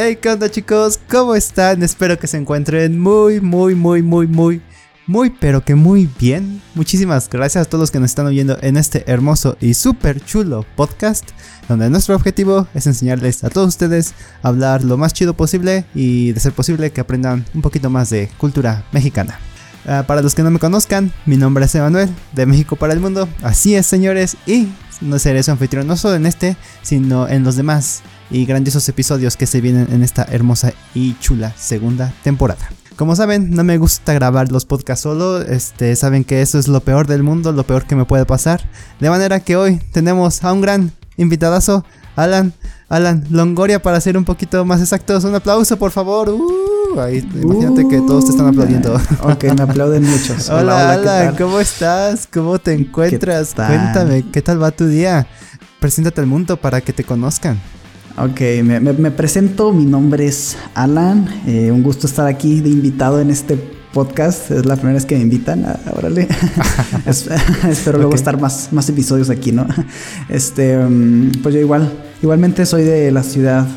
Hey, ¿qué onda chicos? ¿Cómo están? Espero que se encuentren muy, muy, muy, muy, muy, muy, pero que muy bien. Muchísimas gracias a todos los que nos están oyendo en este hermoso y súper chulo podcast, donde nuestro objetivo es enseñarles a todos ustedes a hablar lo más chido posible y de ser posible que aprendan un poquito más de cultura mexicana. Ah, para los que no me conozcan, mi nombre es Emanuel, de México para el Mundo. Así es, señores, y no seré su anfitrión no solo en este, sino en los demás y grandiosos episodios que se vienen en esta hermosa y chula segunda temporada. Como saben, no me gusta grabar los podcasts solo, este, saben que eso es lo peor del mundo, lo peor que me puede pasar. De manera que hoy tenemos a un gran invitadazo, Alan, Alan Longoria, para ser un poquito más exactos. Un aplauso, por favor. Uh, ahí, imagínate que todos te están aplaudiendo. Ok, me aplauden muchos. Hola, Alan, ¿cómo estás? ¿Cómo te encuentras? Cuéntame, ¿qué tal va tu día? Preséntate al mundo para que te conozcan. Ok, me, presento, mi nombre es Alan, eh, un gusto estar aquí de invitado en este podcast, es la primera vez que me invitan, ah, órale, espero luego estar más, más episodios aquí, ¿no? Este, mm, pues yo igual, igualmente soy de la ciudad,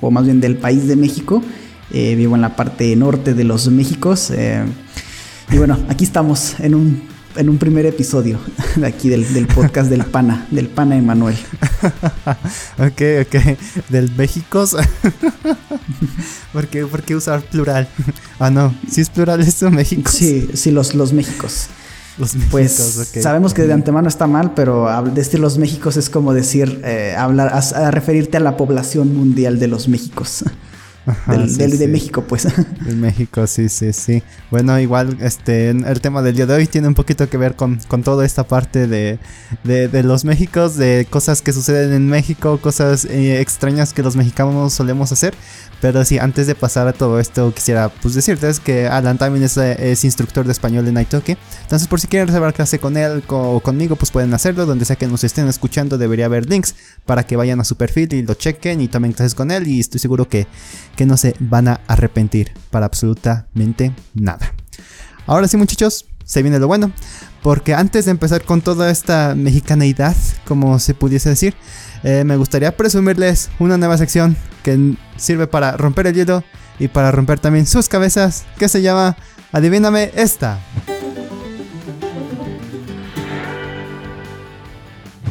o más bien del país de México, eh, vivo en la parte norte de los Méxicos, eh, y bueno, aquí estamos en un en un primer episodio de aquí del, podcast del Pana, del Pana Emanuel. ok, ok. Del México. ¿Por, qué, ¿Por qué usar plural? ah, no. Si es plural, es México. Sí, sí, los, los Méxicos. Los pues sabemos que de antemano está mal, pero decir los Méxicos es como decir, eh, hablar, a, referirte a la población mundial de los Méxicos del, de México, pues. De México, sí, sí, sí. Bueno, igual este el tema del día de hoy tiene un poquito que ver con, con toda esta parte de, de, los Méxicos, de cosas que suceden en México, cosas eh, extrañas que los mexicanos solemos hacer. Pero sí, antes de pasar a todo esto, quisiera pues decirles que Alan también es, es instructor de español en Italki. Entonces, por si quieren reservar clase con él o conmigo, pues pueden hacerlo. Donde sea que nos estén escuchando, debería haber links para que vayan a su perfil y lo chequen y tomen clases con él. Y estoy seguro que, que no se van a arrepentir para absolutamente nada. Ahora sí, muchachos, se viene lo bueno. Porque antes de empezar con toda esta mexicaneidad, como se pudiese decir, eh, me gustaría presumirles una nueva sección que sirve para romper el hielo y para romper también sus cabezas, que se llama Adivíname esta.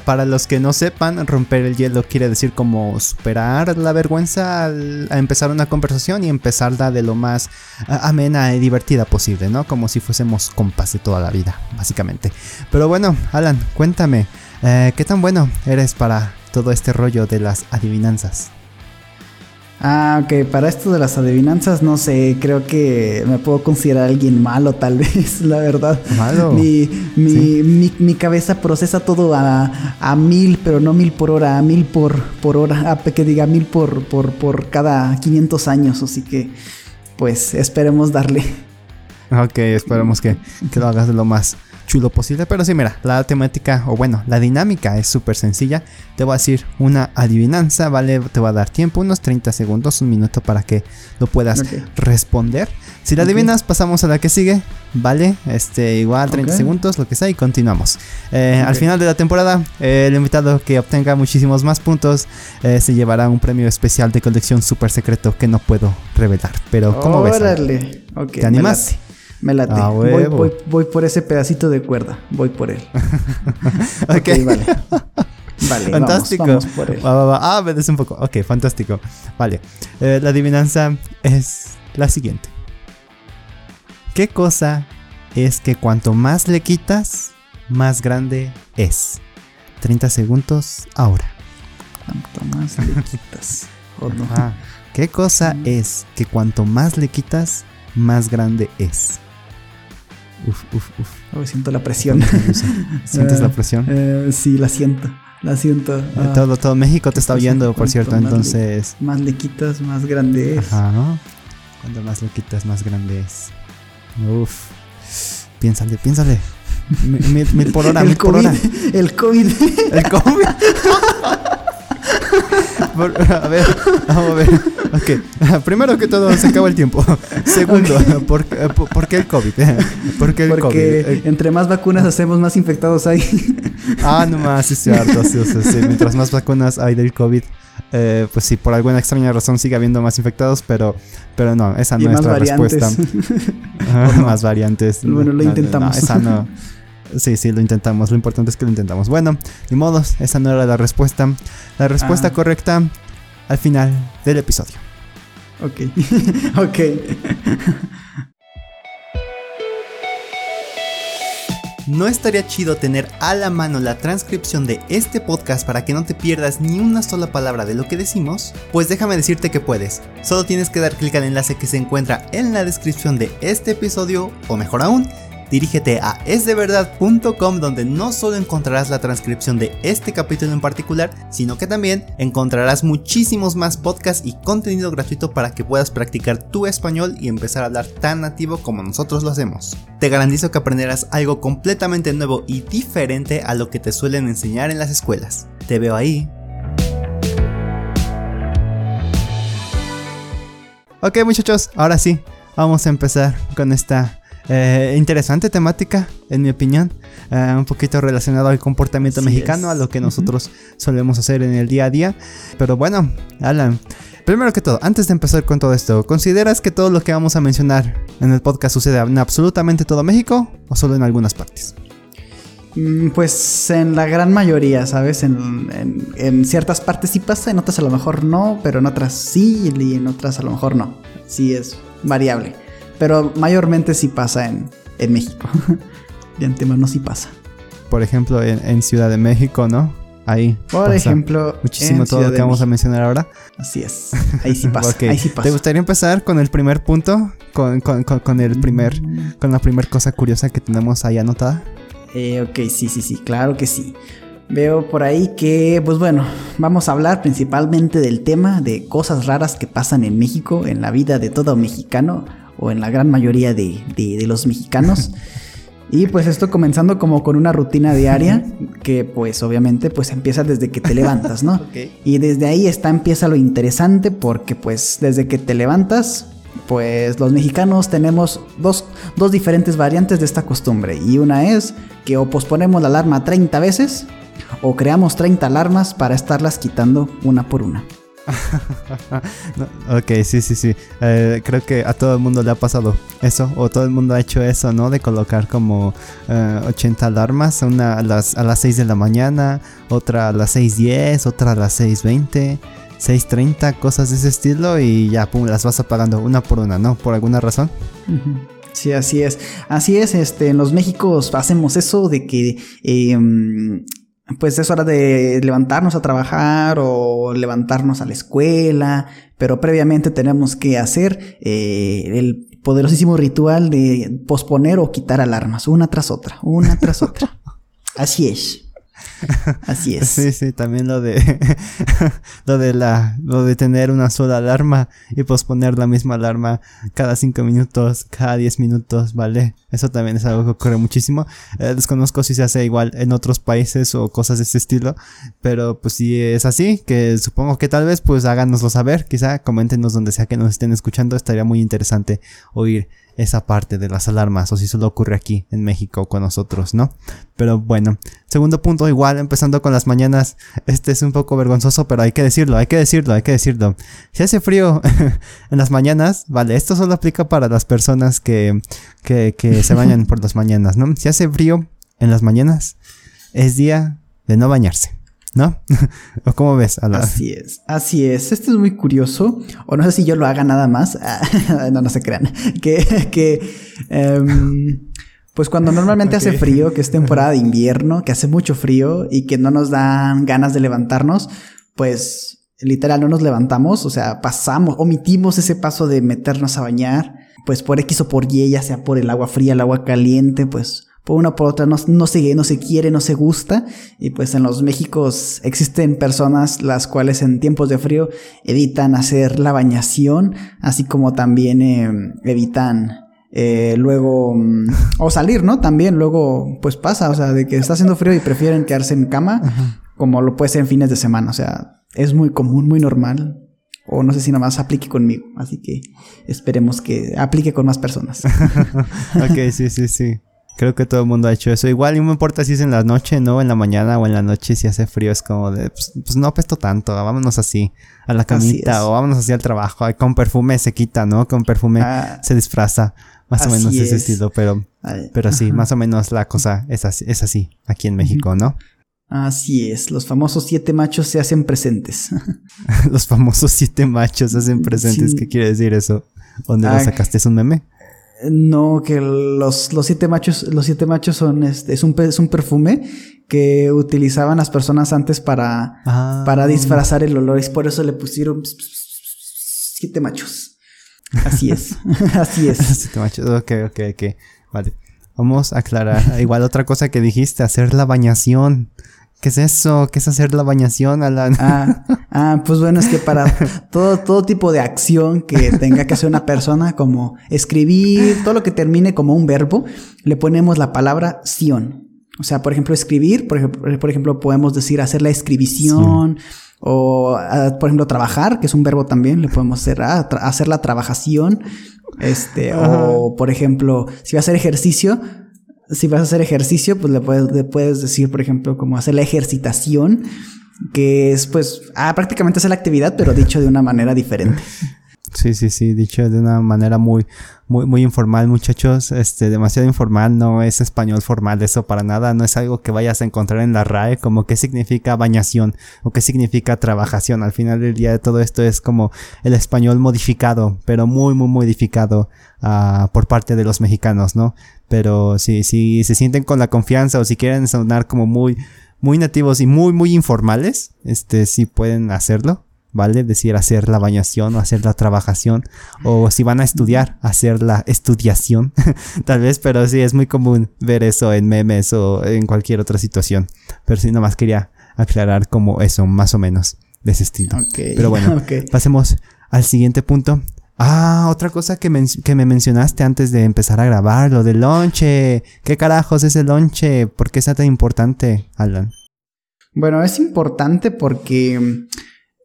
Para los que no sepan, romper el hielo quiere decir como superar la vergüenza al empezar una conversación y empezarla de lo más amena y divertida posible, ¿no? Como si fuésemos compas de toda la vida, básicamente. Pero bueno, Alan, cuéntame, eh, ¿qué tan bueno eres para todo este rollo de las adivinanzas. Ah, ok, para esto de las adivinanzas, no sé, creo que me puedo considerar alguien malo, tal vez, la verdad. Malo. Mi, mi, cabeza procesa todo a, a, mil, pero no mil por hora, a mil por, por hora, a, que diga mil por, por, por cada 500 años, así que, pues, esperemos darle. Ok, esperemos que, que lo hagas lo más chulo posible. Pero sí, mira, la temática, o bueno, la dinámica es súper sencilla. Te voy a decir una adivinanza, ¿vale? Te va a dar tiempo, unos 30 segundos, un minuto para que lo puedas responder. Si la adivinas, pasamos a la que sigue, ¿vale? Este, igual 30 segundos, lo que sea, y continuamos. Eh, al final de la temporada, el invitado que obtenga muchísimos más puntos eh, se llevará un premio especial de colección súper secreto que no puedo revelar. Pero, ¿cómo ves? ¿Te animas? Me late. Ah, voy, voy, por ese pedacito de cuerda. Voy por él. ok, vale. Vale, fantástico. Vamos, por él. Ah, me un poco. Ok, fantástico. Vale. Eh, la adivinanza es la siguiente. ¿Qué cosa es que cuanto más le quitas, más grande es? 30 segundos ahora. Cuanto más le quitas. ¿Qué cosa mm. es que cuanto más le quitas, más grande es? Uf, uf, uf. Oh, siento la presión. ¿Sientes la presión? Eh, sí, la siento. La siento. Eh, ah. todo, todo México te está oyendo, por cierto, entonces. más le quitas, más grande es. Ajá, ¿no? Cuando más le quitas, más grande es. Uf. Piénsale, piénsale. Mil, por hora, el mil COVID, por hora. El COVID. El COVID. a ver, vamos a ver. Ok, primero que todo, se acaba el tiempo. Segundo, ¿por, qué el COVID? ¿Por qué el Porque entre más vacunas hacemos, más infectados hay. ah, no más, sí, es cierto. Sí, sí, Mientras más vacunas hay del COVID, eh, pues sí, por alguna extraña razón sigue habiendo más infectados, pero, pero no, esa no es nuestra respuesta. Más variantes. Bueno, lo intentamos. esa no. Sí, sí, lo intentamos. Lo importante es que lo intentamos. Bueno, ni modos, esa no era la respuesta. La respuesta ah. correcta al final del episodio. Ok. ok. ¿No estaría chido tener a la mano la transcripción de este podcast para que no te pierdas ni una sola palabra de lo que decimos? Pues déjame decirte que puedes. Solo tienes que dar clic al enlace que se encuentra en la descripción de este episodio, o mejor aún, dirígete a esdeverdad.com donde no solo encontrarás la transcripción de este capítulo en particular, sino que también encontrarás muchísimos más podcasts y contenido gratuito para que puedas practicar tu español y empezar a hablar tan nativo como nosotros lo hacemos. Te garantizo que aprenderás algo completamente nuevo y diferente a lo que te suelen enseñar en las escuelas. Te veo ahí. Ok muchachos, ahora sí, vamos a empezar con esta eh, interesante temática, en mi opinión. Eh, un poquito relacionado al comportamiento mexicano, a lo que nosotros solemos hacer en el día a día. Pero bueno, Alan, primero que todo, antes de empezar con todo esto, ¿consideras que todo lo que vamos a mencionar en el podcast sucede en absolutamente todo México o solo en algunas partes? Mm, pues en la gran mayoría, ¿sabes? En, en, ciertas partes sí pasa, en otras a lo mejor no, pero en otras sí y en otras a lo mejor no. Sí es variable. Pero mayormente sí pasa en, en México. de antemano sí pasa. Por ejemplo, en, Ciudad de México, ¿no? Ahí. Por ejemplo, muchísimo todo lo que vamos a mencionar ahora. Así es. Ahí sí pasa. Ahí sí pasa. ¿Te gustaría empezar con el primer punto? Con, con, con, el primer. Mm. Con la primera cosa curiosa que tenemos ahí anotada. Eh, ok, sí, sí, sí, claro que sí. Veo por ahí que, pues bueno, vamos a hablar principalmente del tema de cosas raras que pasan en México, en la vida de todo mexicano o en la gran mayoría de, los mexicanos. Y pues esto comenzando como con una rutina diaria que pues obviamente pues empieza desde que te levantas, ¿no? Y desde ahí está empieza lo interesante porque pues desde que te levantas pues los mexicanos tenemos dos, dos diferentes variantes de esta costumbre y una es que o posponemos la alarma 30 veces o creamos 30 alarmas para estarlas quitando una por una. ok, sí, sí, sí. Eh, creo que a todo el mundo le ha pasado eso, o todo el mundo ha hecho eso, ¿no? De colocar como 80 eh, alarmas, una a las, a las 6 de la mañana, otra a las 6.10, otra a las 6.20. 6.30, cosas de ese estilo y ya, pum, las vas apagando una por una, ¿no? Por alguna razón. Sí, así es. Así es, este, en los Méxicos hacemos eso de que em, pues es hora de levantarnos a trabajar o levantarnos a la escuela, pero previamente tenemos que hacer eh, el poderosísimo ritual de posponer o quitar alarmas, una tras otra, una tras otra. Así es. Así es. Sí, sí, también lo de lo de la lo de tener una sola alarma y posponer la misma alarma cada cinco minutos, cada 10 minutos, ¿vale? Eso también es algo que ocurre muchísimo. Eh, desconozco si se hace igual en otros países o cosas de ese estilo, pero pues si es así, que supongo que tal vez pues háganoslo saber, quizá coméntenos donde sea que nos estén escuchando, estaría muy interesante oír esa parte de las alarmas o si solo ocurre aquí en México con nosotros, ¿no? Pero bueno, segundo punto igual, empezando con las mañanas, este es un poco vergonzoso, pero hay que decirlo, hay que decirlo, hay que decirlo. Si hace frío en las mañanas, vale, esto solo aplica para las personas que, que, que se bañan por las mañanas, ¿no? Si hace frío en las mañanas, es día de no bañarse. ¿No? ¿O cómo ves? Así es, así es. Esto es muy curioso. O no sé si yo lo haga nada más. no, no se crean. Que, que em, pues cuando normalmente hace frío, que es temporada de invierno, que hace mucho frío y que no nos dan ganas de levantarnos, pues literal no nos levantamos, o sea, pasamos, omitimos ese paso de meternos a bañar, pues por X o por Y, ya sea por el agua fría, el agua caliente, pues por una por otra no, no, se, no se quiere, no se gusta. Y pues en los Méxicos existen personas las cuales en tiempos de frío evitan hacer la bañación, así como también em, evitan eh, luego mm, o salir, ¿no? También luego pues pasa, o sea, de que está haciendo frío y prefieren quedarse en cama, como lo puede ser en fines de semana, o sea, es muy común, muy normal. O no sé si nada más aplique conmigo. Así que esperemos que aplique con más personas. ok, sí, sí, sí. Creo que todo el mundo ha hecho eso. Igual, no me importa si es en la noche, ¿no? En la mañana o en la noche, si hace frío, es como de, pues, pues no apesto tanto, vámonos así, a la camita, o vámonos así al trabajo. Con perfume se quita, ¿no? Con perfume ah, se disfraza. Más o menos ese estilo, pero, pero sí, más o menos la cosa es así, es así aquí en México, ¿no? Así es, los famosos siete machos se hacen presentes. los famosos siete machos se hacen presentes, ¿qué quiere decir eso? ¿Dónde lo sacaste? ¿Es un meme? No, que los, los siete machos, los siete machos son este, es un, es un perfume que utilizaban las personas antes para, ah. para disfrazar el olor. Y por eso le pusieron siete machos. Así es. Así es. siete machos. Ok, ok, ok. Vale. Vamos a aclarar. Igual otra cosa que dijiste, hacer la bañación. ¿Qué es eso? ¿Qué es hacer la bañación, Alan? Ah, ah, pues bueno, es que para todo, todo tipo de acción que tenga que hacer una persona, como escribir, todo lo que termine como un verbo, le ponemos la palabra ción. O sea, por ejemplo, escribir, por ejemplo, por ejemplo podemos decir hacer la escribición, o ah, por ejemplo, trabajar, que es un verbo también, le podemos hacer, ah, hacer la trabajación. Este, o por ejemplo, si va a hacer ejercicio, si vas a hacer ejercicio, pues le puedes, puedes decir, por ejemplo, como hacer la ejercitación, que es pues ah, prácticamente hacer la actividad, pero dicho de una manera diferente. Sí, sí, sí, dicho de una manera muy, muy, muy informal, muchachos, este, demasiado informal, no es español formal, eso para nada, no es algo que vayas a encontrar en la RAE, como qué significa bañación o qué significa trabajación. Al final del día de todo esto es como el español modificado, pero muy, muy modificado uh, por parte de los mexicanos, ¿no? Pero si, si se sienten con la confianza o si quieren sonar como muy, muy nativos y muy, muy informales, este, sí pueden hacerlo. ¿vale? Decir hacer la bañación o hacer la trabajación o si van a estudiar, hacer la estudiación, tal vez, pero sí es muy común ver eso en memes o en cualquier otra situación. Pero sí, nomás quería aclarar como eso, más o menos, de ese estilo. pero bueno, pasemos al siguiente punto. Ah, otra cosa que, que, me mencionaste antes de empezar a grabar, lo del lonche. ¿Qué carajos es el lonche? ¿Por qué es tan importante, Alan? Bueno, es importante porque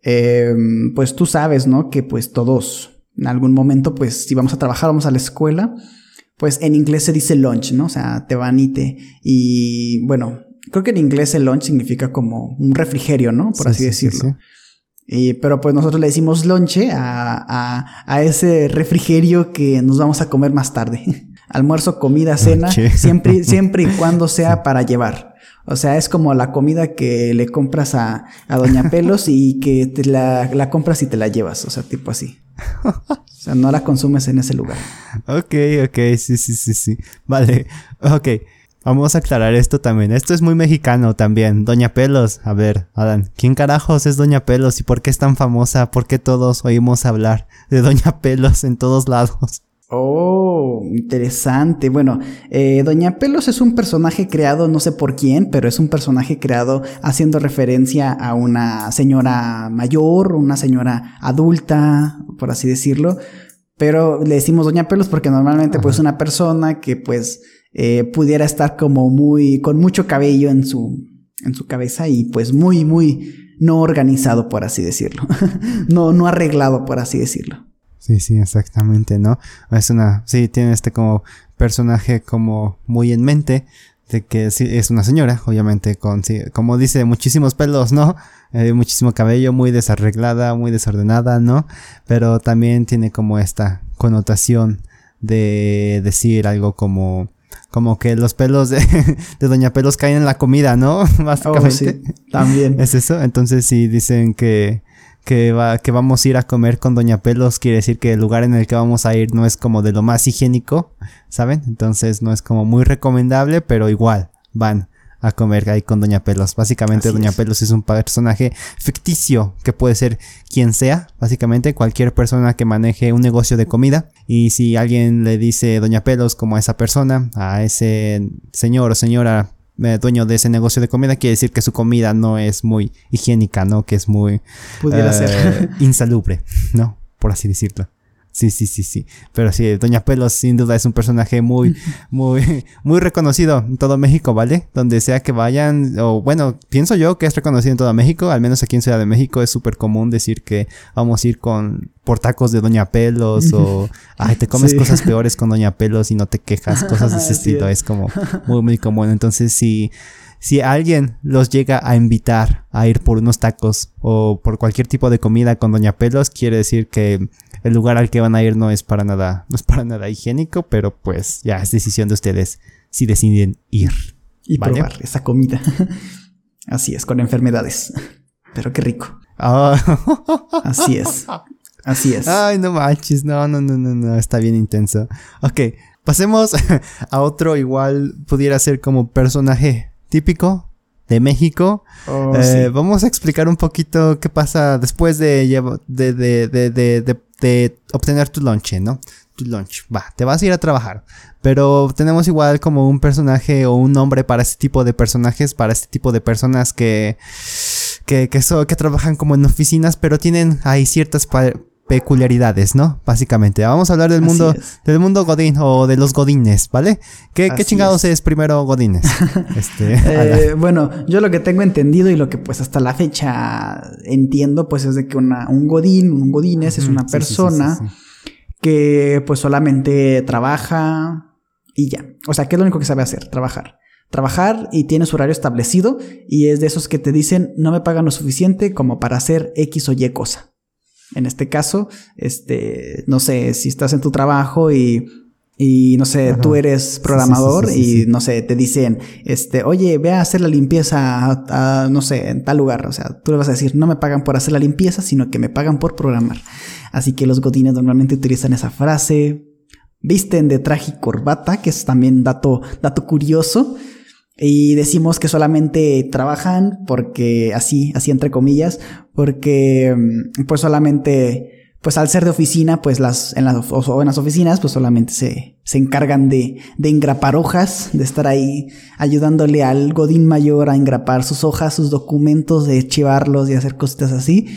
Em, pues tú sabes, ¿no? Que pues todos, en algún momento, pues si vamos a trabajar, vamos a la escuela, pues en inglés se dice lunch, ¿no? O sea, te van y te... Y bueno, creo que en inglés el lunch significa como un refrigerio, ¿no? Por así decirlo. Y, pero pues nosotros le decimos lonche a, a, a, ese refrigerio que nos vamos a comer más tarde. Almuerzo, comida, cena, siempre, siempre y cuando sea para llevar. O sea, es como la comida que le compras a, Doña Pelos y que te la, la, compras y te la llevas. O sea, tipo así. O sea, no la consumes en ese lugar. Ok, ok, sí, sí, sí, sí. Vale, ok. Vamos a aclarar esto también. Esto es muy mexicano también. Doña Pelos. A ver, Adán, ¿quién carajos es Doña Pelos y por qué es tan famosa? ¿Por qué todos oímos hablar de Doña Pelos en todos lados? Oh, interesante. Bueno, eh, Doña Pelos es un personaje creado, no sé por quién, pero es un personaje creado haciendo referencia a una señora mayor, una señora adulta, por así decirlo. Pero le decimos Doña Pelos porque normalmente pues una persona que pues eh, pudiera estar como muy, con mucho cabello en su, en su cabeza y pues muy, muy no organizado, por así decirlo. no, no arreglado, por así decirlo. Sí, sí, exactamente, ¿no? Es una, sí, tiene este como personaje como muy en mente de que sí, es una señora, obviamente, con, como dice, muchísimos pelos, ¿no? Eh, muchísimo cabello, muy desarreglada, muy desordenada, ¿no? Pero también tiene como esta connotación de decir algo como, como que los pelos de, de Doña Pelos caen en la comida, ¿no? Básicamente. Oh, sí, también. Es eso. Entonces sí dicen que, que, va, que vamos a ir a comer con Doña Pelos, quiere decir que el lugar en el que vamos a ir no es como de lo más higiénico, ¿saben? Entonces no es como muy recomendable, pero igual van a comer ahí con Doña Pelos. Básicamente Doña Pelos es un personaje ficticio que puede ser quien sea, básicamente cualquier persona que maneje un negocio de comida. Y si alguien le dice Doña Pelos como a esa persona, a ese señor o señora eh, dueño de ese negocio de comida, quiere decir que su comida no es muy higiénica, ¿no? Que es muy ser. insalubre, ¿no? Por así decirlo. Sí, sí, sí, sí. Pero sí, Doña Pelos sin duda es un personaje muy, muy, muy reconocido en todo México, ¿vale? Donde sea que vayan, o bueno, pienso yo que es reconocido en todo México, al menos aquí en Ciudad de México es súper común decir que vamos a ir con por tacos de Doña Pelos o, ay, te comes cosas peores con Doña Pelos y no te quejas, cosas de ese estilo, es como muy, muy común. Entonces, sí si alguien los llega a invitar a ir por unos tacos o por cualquier tipo de comida con Doña Pelos, quiere decir que el lugar al que van a ir no es para nada, no es para nada higiénico, pero pues ya es decisión de ustedes si deciden ir. Y probar esa comida. Así es, con enfermedades. Pero qué rico. Ah. Así es. Así es. Ay, no manches, no, no, no, no, no, está bien intenso. Ok, pasemos a otro igual, pudiera ser como personaje típico de México. Oh, eh, vamos a explicar un poquito qué pasa después de, de, de, de, de obtener tu lunch, ¿no? Tu lunch. Va, te vas a ir a trabajar. Pero tenemos igual como un personaje o un nombre para este tipo de personajes, para este tipo de personas que, que, que, que trabajan como en oficinas, pero tienen ahí ciertas peculiaridades, ¿no? Básicamente. Vamos a hablar del mundo, del mundo Godín o de los Godines, ¿vale? ¿Qué, chingados es. primero Godines? este, eh, bueno, yo lo que tengo entendido y lo que pues hasta la fecha entiendo, pues es de que una, un Godín, un Godines es una persona que pues solamente trabaja y ya. O sea, ¿qué es lo único que sabe hacer? Trabajar. Trabajar y tiene su horario establecido y es de esos que te dicen no me pagan lo suficiente como para hacer X o Y cosa. En este caso, este, no sé, si estás en tu trabajo y, y no sé, tú eres programador y no sé, te dicen, este, oye, ve a hacer la limpieza a, no sé, en tal lugar. O sea, tú le vas a decir, no me pagan por hacer la limpieza, sino que me pagan por programar. Así que los godines normalmente utilizan esa frase. Visten de traje y corbata, que es también dato, dato curioso. Y decimos que solamente trabajan porque, así, así entre comillas, porque mm, pues solamente, pues al ser de oficina, pues las, en las, o en las oficinas, pues solamente se, se encargan de, de engrapar hojas, de estar ahí ayudándole al godín mayor a engrapar sus hojas, sus documentos, de archivarlos y hacer cositas así.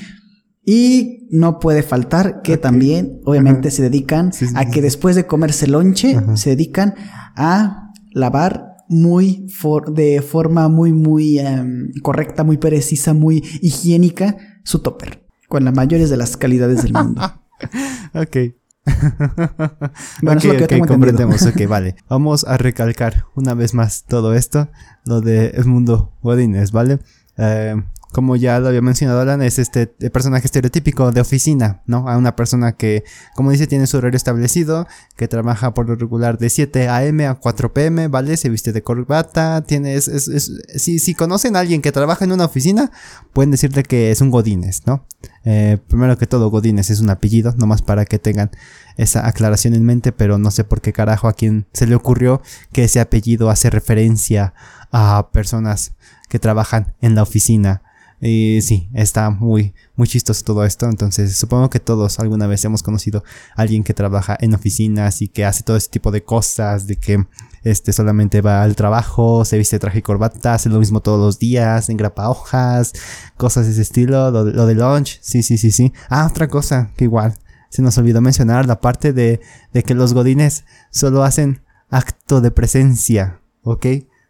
Y no puede faltar que también, obviamente, se dedican a que después de comerse lonche, se dedican a lavar muy de forma muy, muy em, correcta, muy precisa, muy higiénica su topper. Con las mayores de las calidades del mundo. ok. bueno, es lo que okay, comprendemos. ok, vale. Vamos a recalcar una vez más todo esto, lo de el mundo Godines, ¿vale? Eh, como ya lo había mencionado Alan, es este personaje estereotípico de oficina, ¿no? A una persona que, como dice, tiene su horario establecido, que trabaja por lo regular de 7 a.m. a 4 p.m., ¿vale? Se viste de corbata, tiene, es, es, si, si conocen a alguien que trabaja en una oficina, pueden decirle que es un Godínez, ¿no? Eh, primero que todo, Godínez es un apellido, nomás para que tengan esa aclaración en mente, pero no sé por qué carajo a quien se le ocurrió que ese apellido hace referencia a personas que trabajan en la oficina. Y sí, está muy, muy chistoso todo esto. Entonces, supongo que todos alguna vez hemos conocido a alguien que trabaja en oficinas y que hace todo ese tipo de cosas, de que este solamente va al trabajo, se viste traje y corbata, hace lo mismo todos los días, engrapa hojas, cosas de ese estilo, lo, de lunch, sí, sí, sí, sí. Ah, otra cosa que igual se nos olvidó mencionar, la parte de, de que los godines solo hacen acto de presencia, ¿ok?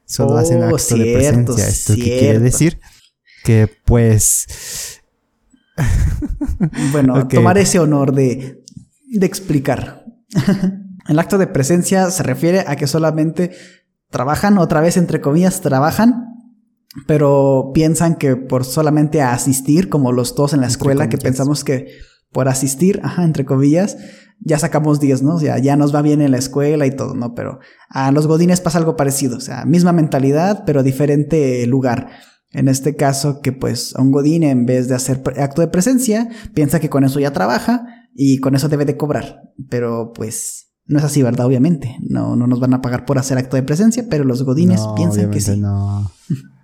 Solo hacen oh, acto de presencia. ¿Esto qué quiere decir? Que pues... bueno, tomar ese honor de, de explicar. El acto de presencia se refiere a que solamente trabajan, otra vez entre comillas, trabajan, pero piensan que por solamente asistir, como los dos en la escuela, que pensamos que por asistir, ajá, entre comillas, ya sacamos 10, ¿no? O sea, ya nos va bien en la escuela y todo, ¿no? Pero a los godines pasa algo parecido, o sea, misma mentalidad, pero diferente lugar. En este caso, que pues un Godín en vez de hacer acto de presencia, piensa que con eso ya trabaja y con eso debe de cobrar. Pero pues no es así, ¿verdad? Obviamente. No, no nos van a pagar por hacer acto de presencia, pero los Godines piensan que sí. No.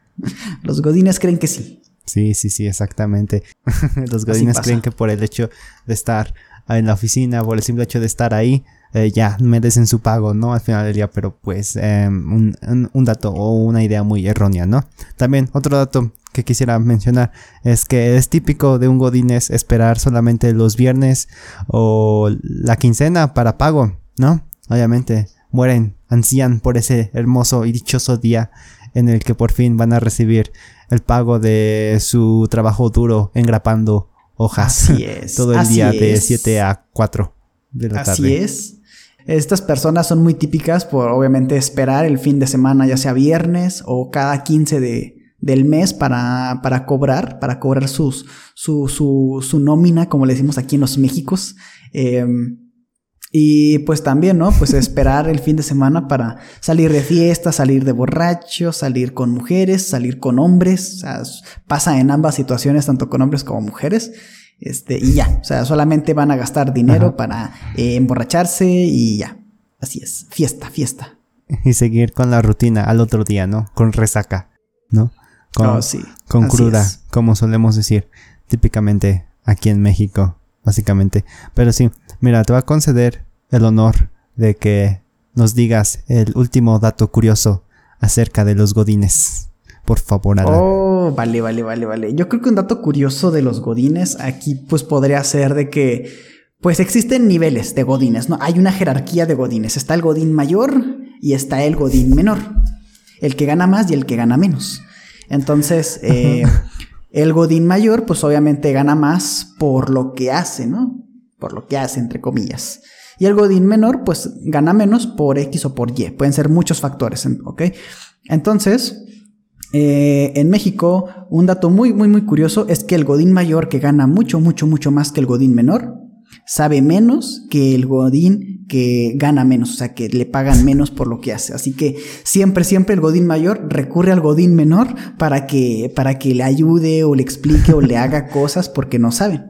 los Godines creen que sí. Sí, sí, sí, exactamente. los Godines creen que por el hecho de estar en la oficina, por el simple hecho de estar ahí, eh, ya merecen su pago, ¿no? Al final del día, pero pues em, un, dato o una idea muy errónea, ¿no? También otro dato que quisiera mencionar es que es típico de un godines esperar solamente los viernes o la quincena para pago, ¿no? Obviamente mueren, ansían por ese hermoso y dichoso día en el que por fin van a recibir el pago de su trabajo duro engrapando hojas. Así es. Todo el día de 7 a 4 de la tarde. Así es. Estas personas son muy típicas por obviamente esperar el fin de semana, ya sea viernes o cada 15 de, del mes para, para cobrar, para cobrar sus, su, su, su nómina, como le decimos aquí en los Méxicos. Em, y pues también, ¿no? Pues esperar el fin de semana para salir de fiesta, salir de borracho, salir con mujeres, salir con hombres. O sea, pasa en ambas situaciones, tanto con hombres como mujeres. Este, y ya. O sea, solamente van a gastar dinero para eh, emborracharse y ya. Así es. Fiesta, fiesta. Y seguir con la rutina al otro día, ¿no? Con resaca, ¿no? Con, Oh, sí. con Así cruda, es. como solemos decir típicamente aquí en México, básicamente. Pero sí, mira, te voy a conceder el honor de que nos digas el último dato curioso acerca de los godines. Por favor, Alan. Oh, vale, vale, vale, vale. Yo creo que un dato curioso de los godines aquí pues podría ser de que pues existen niveles de godines, ¿no? Hay una jerarquía de godines. Está el godín mayor y está el godín menor. El que gana más y el que gana menos. Entonces, eh, el godín mayor pues obviamente gana más por lo que hace, ¿no? Por lo que hace, entre comillas. Y el godín menor pues gana menos por X o por Y. Pueden ser muchos factores, ¿ok? Entonces, eh, en México, un dato muy, muy, muy curioso es que el Godín mayor, que gana mucho, mucho, mucho más que el Godín menor, sabe menos que el Godín que gana menos, o sea, que le pagan menos por lo que hace. Así que siempre, siempre el Godín mayor recurre al Godín menor para que, para que le ayude o le explique o le haga cosas porque no sabe.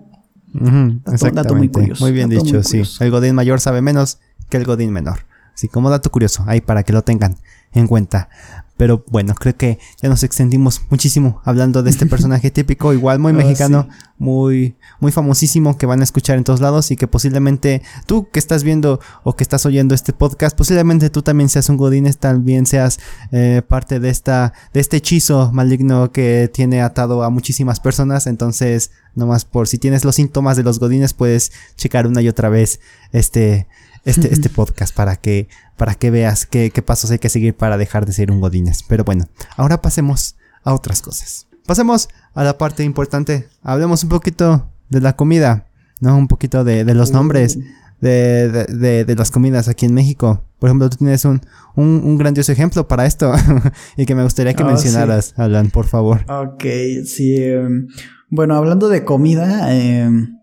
Ujú, dato- muy curioso, bien dato muy dicho, sí. El godín mayor sabe menos que el godín menor. Así como dato curioso, ahí para que lo tengan en cuenta. Pero bueno, creo que ya nos extendimos muchísimo hablando de este personaje típico, igual muy Oh, mexicano, muy, muy famosísimo, que van a escuchar en todos lados y que posiblemente tú que estás viendo o que estás oyendo este podcast, posiblemente tú también seas un godines, también seas eh, parte de esta, de este hechizo maligno que tiene atado a muchísimas personas. Entonces, nomás por si tienes los síntomas de los godines, puedes checar una y otra vez este, este, este podcast para que, para que veas qué, qué pasos hay que seguir para dejar de ser un godines. Pero bueno, ahora pasemos a otras cosas. Pasemos a la parte importante. Hablemos un poquito de la comida, ¿no? Un poquito de, de los nombres de, de, de- las comidas aquí en México. Por ejemplo, tú tienes un, un, un grandioso ejemplo para esto y que me gustaría que Oh, mencionaras, Alan, por favor. Ok, sí. em, bueno, hablando de comida, em,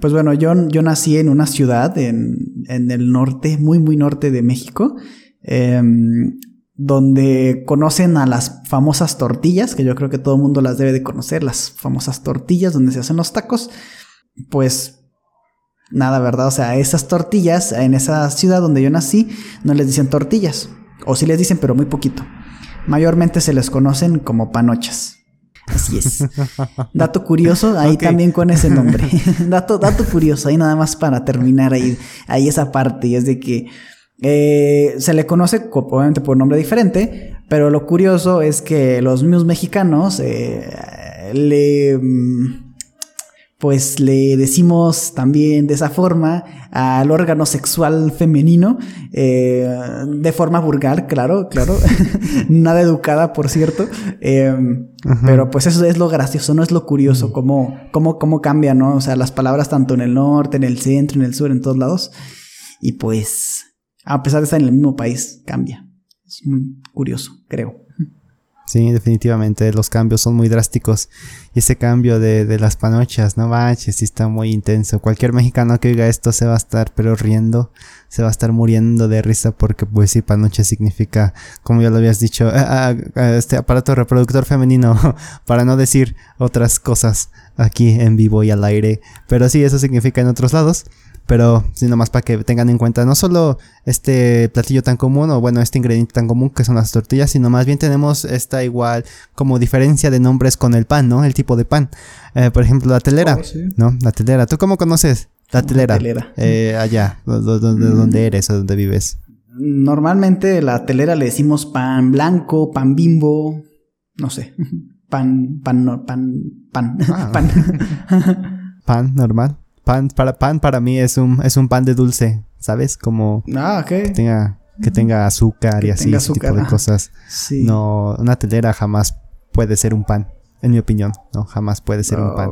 pues bueno, yo, yo nací en una ciudad en, en el norte, muy, muy norte de México, em, donde conocen a las famosas tortillas, que yo creo que todo el mundo las debe de conocer, las famosas tortillas donde se hacen los tacos. Pues nada, ¿verdad? O sea, esas tortillas en esa ciudad donde yo nací no les dicen tortillas, o sí les dicen, pero muy poquito. Mayormente se les conocen como panochas. Así es. Dato curioso, ahí también con ese nombre. dato, dato curioso, ahí nada más para terminar ahí, ahí esa parte, y es de que eh, se le conoce co- obviamente por nombre diferente, pero lo curioso es que los mismos mexicanos eh, le... mm, pues le decimos también de esa forma al órgano sexual femenino, eh, de forma vulgar, claro, claro, nada educada, por cierto, eh, pero pues eso es lo gracioso, no es lo curioso, cómo, cómo, cómo cambia, ¿no? O sea, las palabras tanto en el norte, en el centro, en el sur, en todos lados, y pues, a pesar de estar en el mismo país, cambia. Es muy curioso, creo. Sí, definitivamente los cambios son muy drásticos. Y ese cambio de, de las panochas, no manches, sí está muy intenso. Cualquier mexicano que oiga esto se va a estar pero riendo, se va a estar muriendo de risa porque pues sí, panocha significa, como ya lo habías dicho, este aparato reproductor femenino, para no decir otras cosas aquí en vivo y al aire. Pero sí, eso significa en otros lados. Pero sí, nomás para que tengan en cuenta no solo este platillo tan común o bueno, este ingrediente tan común que son las tortillas, sino más bien tenemos esta igual como diferencia de nombres con el pan, ¿no? El tipo de pan. Eh, por ejemplo, la telera, Oh, sí. ¿no? La telera. ¿Tú cómo conoces la telera? telera. Eh, allá, do- do- do- de donde eres o donde vives. Normalmente la telera le decimos pan blanco, pan bimbo, no sé. pan, pan, pan, pan, Ah. pan. Pan normal. Pan para, pan para mí es un, es un pan de dulce, ¿sabes? Como ah, que tenga, que tenga azúcar y así, tenga ese tipo azúcar, de cosas. Sí. No, una telera jamás puede ser un pan, en mi opinión. No, jamás puede ser un Oh, pan.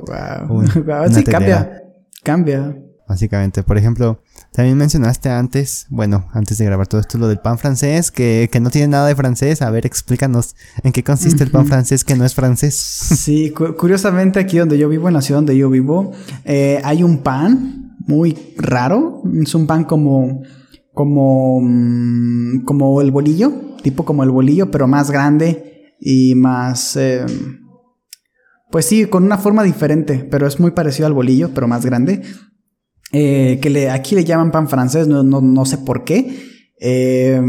wow. Un- Wow, una sí, telera. cambia. Cambia. Básicamente, por ejemplo, también mencionaste antes, bueno, antes de grabar todo esto, lo del pan francés, que, que no tiene nada de francés. A ver, explícanos en qué consiste el pan francés que no es francés. Sí, cu- curiosamente aquí donde yo vivo, en la ciudad donde yo vivo, eh, hay un pan muy raro. Es un pan como, como, mm, como el bolillo, tipo como el bolillo, pero más grande y más, eh, pues sí, con una forma diferente, pero es muy parecido al bolillo, pero más grande. Eh, que le, aquí le llaman pan francés, no, no, no sé por qué. Eh,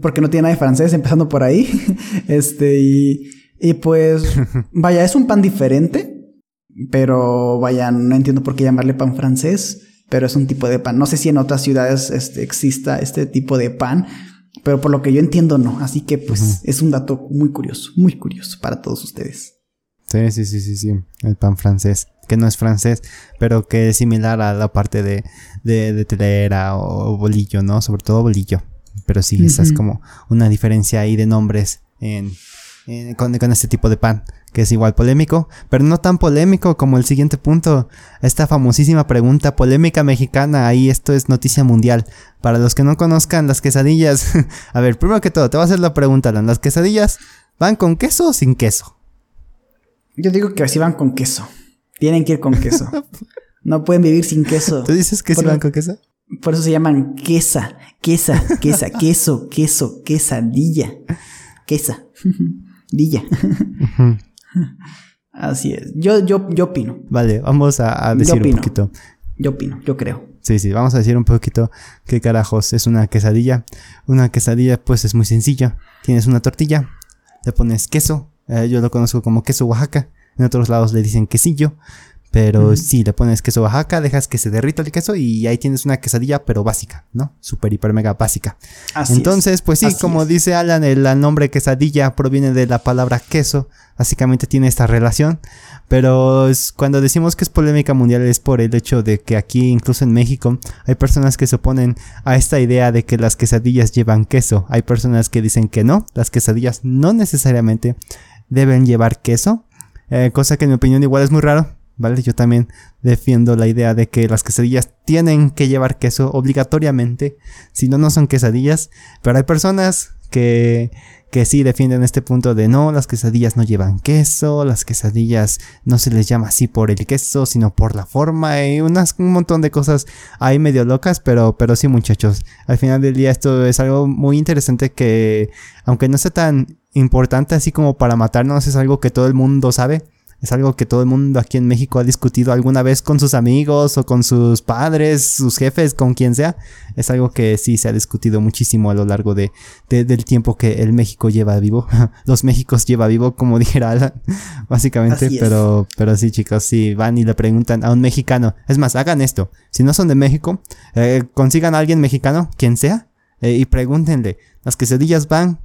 porque no tiene nada de francés, empezando por ahí. este, y, y pues, vaya, es un pan diferente, pero vaya, no entiendo por qué llamarle pan francés, pero es un tipo de pan. No sé si en otras ciudades este, exista este tipo de pan, pero por lo que yo entiendo no. Así que pues es un dato muy curioso, muy curioso para todos ustedes. Sí, sí, sí, sí, sí. El pan francés, que no es francés, pero que es similar a la parte de, de, de telera o bolillo, ¿no? Sobre todo bolillo. Pero sí, esa es como una diferencia ahí de nombres en, en- con, con este tipo de pan, que es igual polémico, pero no tan polémico como el siguiente punto. Esta famosísima pregunta polémica mexicana, ahí esto es noticia mundial. Para los que no conozcan las quesadillas, a ver, primero que todo, te voy a hacer la pregunta. ¿Las quesadillas van con queso o sin queso? Yo digo que así van con queso. Tienen que ir con queso. No pueden vivir sin queso. ¿Tú dices que sí Por- van con queso? Por eso se llaman quesa, quesa, quesa, queso, queso, quesadilla. Quesa. Dilla. Así es. Yo, yo, yo opino. Vale, vamos a, a decir un poquito. Yo opino, yo creo. Sí, sí, vamos a decir un poquito qué carajos es una quesadilla. Una quesadilla, pues es muy sencilla. Tienes una tortilla, le pones queso. Eh, yo lo conozco como queso Oaxaca. En otros lados le dicen quesillo. Pero sí, le pones queso Oaxaca, dejas que se derrita el queso y ahí tienes una quesadilla, pero básica, ¿no? Super, hiper, mega básica. Así es. Entonces, pues sí, Así como es. dice Alan, el, el nombre quesadilla proviene de la palabra queso. Básicamente tiene esta relación. Pero es- cuando decimos que es polémica mundial es por el hecho de que aquí, incluso en México, hay personas que se oponen a esta idea de que las quesadillas llevan queso. Hay personas que dicen que no, las quesadillas no necesariamente deben llevar queso. Eh, cosa que en mi opinión igual es muy raro. ¿Vale? Yo también defiendo la idea de que las quesadillas tienen que llevar queso obligatoriamente. Si no, no son quesadillas. Pero hay personas que, que sí defienden este punto de no, las quesadillas no llevan queso, las quesadillas no se les llama así por el queso, sino por la forma y unas, un montón de cosas ahí medio locas, pero, pero sí muchachos, al final del día esto es algo muy interesante que, aunque no sea tan importante así como para matarnos, es algo que todo el mundo sabe. Es algo que todo el mundo aquí en México ha discutido alguna vez con sus amigos o con sus padres, sus jefes, con quien sea. Es algo que sí se ha discutido muchísimo a lo largo de, de- del tiempo que el México lleva vivo. Los Méxicos lleva vivo, como dijera Alan, básicamente. Pero, pero sí, chicos, sí, van y le preguntan a un mexicano. Es más, hagan esto. Si no son de México, eh, consigan a alguien mexicano, quien sea, eh, y pregúntenle, ¿las quesadillas van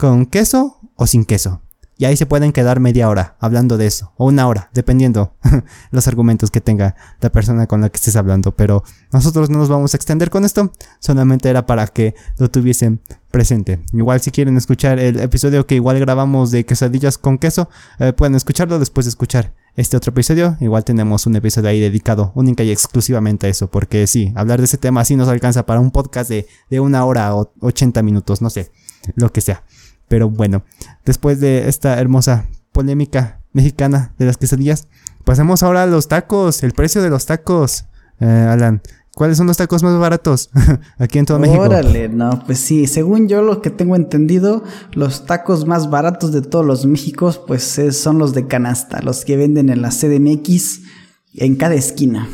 con queso o sin queso? Y ahí se pueden quedar media hora hablando de eso, o una hora, dependiendo los argumentos que tenga la persona con la que estés hablando. Pero nosotros no nos vamos a extender con esto, solamente era para que lo tuviesen presente. Igual si quieren escuchar el episodio que igual grabamos de quesadillas con queso, eh, pueden escucharlo después de escuchar este otro episodio. Igual tenemos un episodio ahí dedicado única y exclusivamente a eso, porque sí, hablar de ese tema sí nos alcanza para un podcast de, de una hora o 80 minutos, no sé, lo que sea. Pero bueno, después de esta hermosa polémica mexicana de las quesadillas, pasemos ahora a los tacos, el precio de los tacos. Eh, Alan, ¿cuáles son los tacos más baratos aquí en todo México? Órale, no, pues sí, según yo lo que tengo entendido, los tacos más baratos de todos los Méxicos, pues es- son los de canasta, los que venden en la CDMX en cada esquina.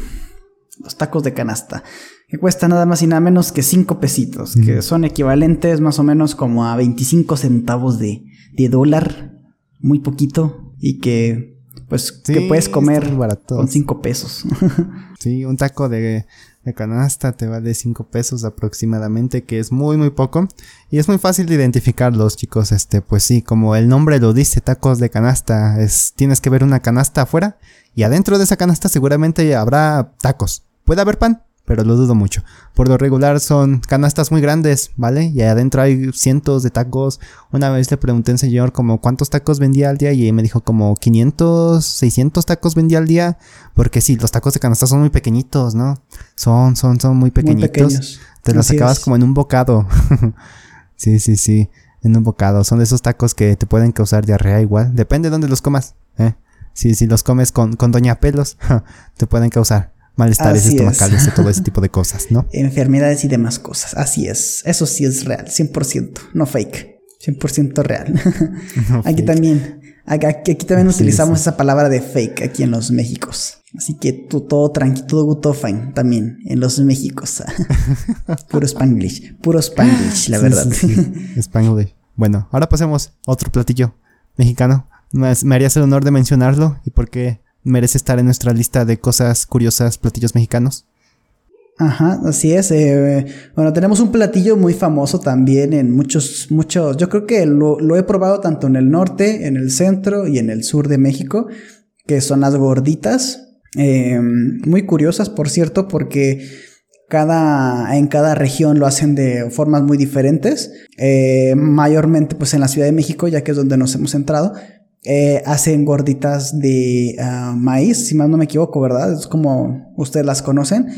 Los tacos de canasta, que cuestan nada más y nada menos que 5 pesitos, que son equivalentes más o menos como a 25 centavos de, de dólar, muy poquito, y que pues que puedes comer con 5 pesos. Sí, un taco de, de canasta te vale 5 pesos aproximadamente, que es muy muy poco. Y es muy fácil de identificarlos, chicos. Este, pues sí, como el nombre lo dice, tacos de canasta. Es, tienes que ver una canasta afuera y adentro de esa canasta seguramente habrá tacos. Puede haber pan, pero lo dudo mucho. Por lo regular son canastas muy grandes, ¿vale? Y adentro hay cientos de tacos. Una vez le pregunté al señor como cuántos tacos vendía al día y me dijo como 500, 600 tacos vendía al día. Porque sí, los tacos de canasta son muy pequeñitos, ¿no? Son, son, son muy pequeñitos. Te los acabas como en un bocado. sí, sí, sí. En un bocado. Son de esos tacos que te pueden causar diarrea igual. Depende de dónde los comas. ¿eh? Si, si los comes con, con Doña Pelos, te pueden causar malestares estomacales y todo ese tipo de cosas, ¿no? Enfermedades y demás cosas. Así es. Eso sí es real, 100%, no fake. 100% real. aquí también, aquí, aquí también utilizamos esa palabra de fake aquí en los Méxicos. Así que todo tranquilo, todo fine también en los Méxicos. puro Spanglish, puro Spanglish, la verdad. Spanglish. Bueno, ahora pasemos a otro platillo mexicano. Me, me harías el honor de mencionarlo y por qué merece estar en nuestra lista de cosas curiosas, platillos mexicanos. Ajá, así es. Eh, bueno, tenemos un platillo muy famoso también en muchos, muchos, yo creo que lo, he probado tanto en el norte, en el centro y en el sur de México, que son las gorditas. Eh, muy curiosas, por cierto, porque cada, en cada región lo hacen de formas muy diferentes. Eh, mayormente pues en la Ciudad de México, ya que es donde nos hemos centrado. Eh, hacen gorditas de ah, maíz, si más no me equivoco, ¿verdad? Es como ustedes las conocen,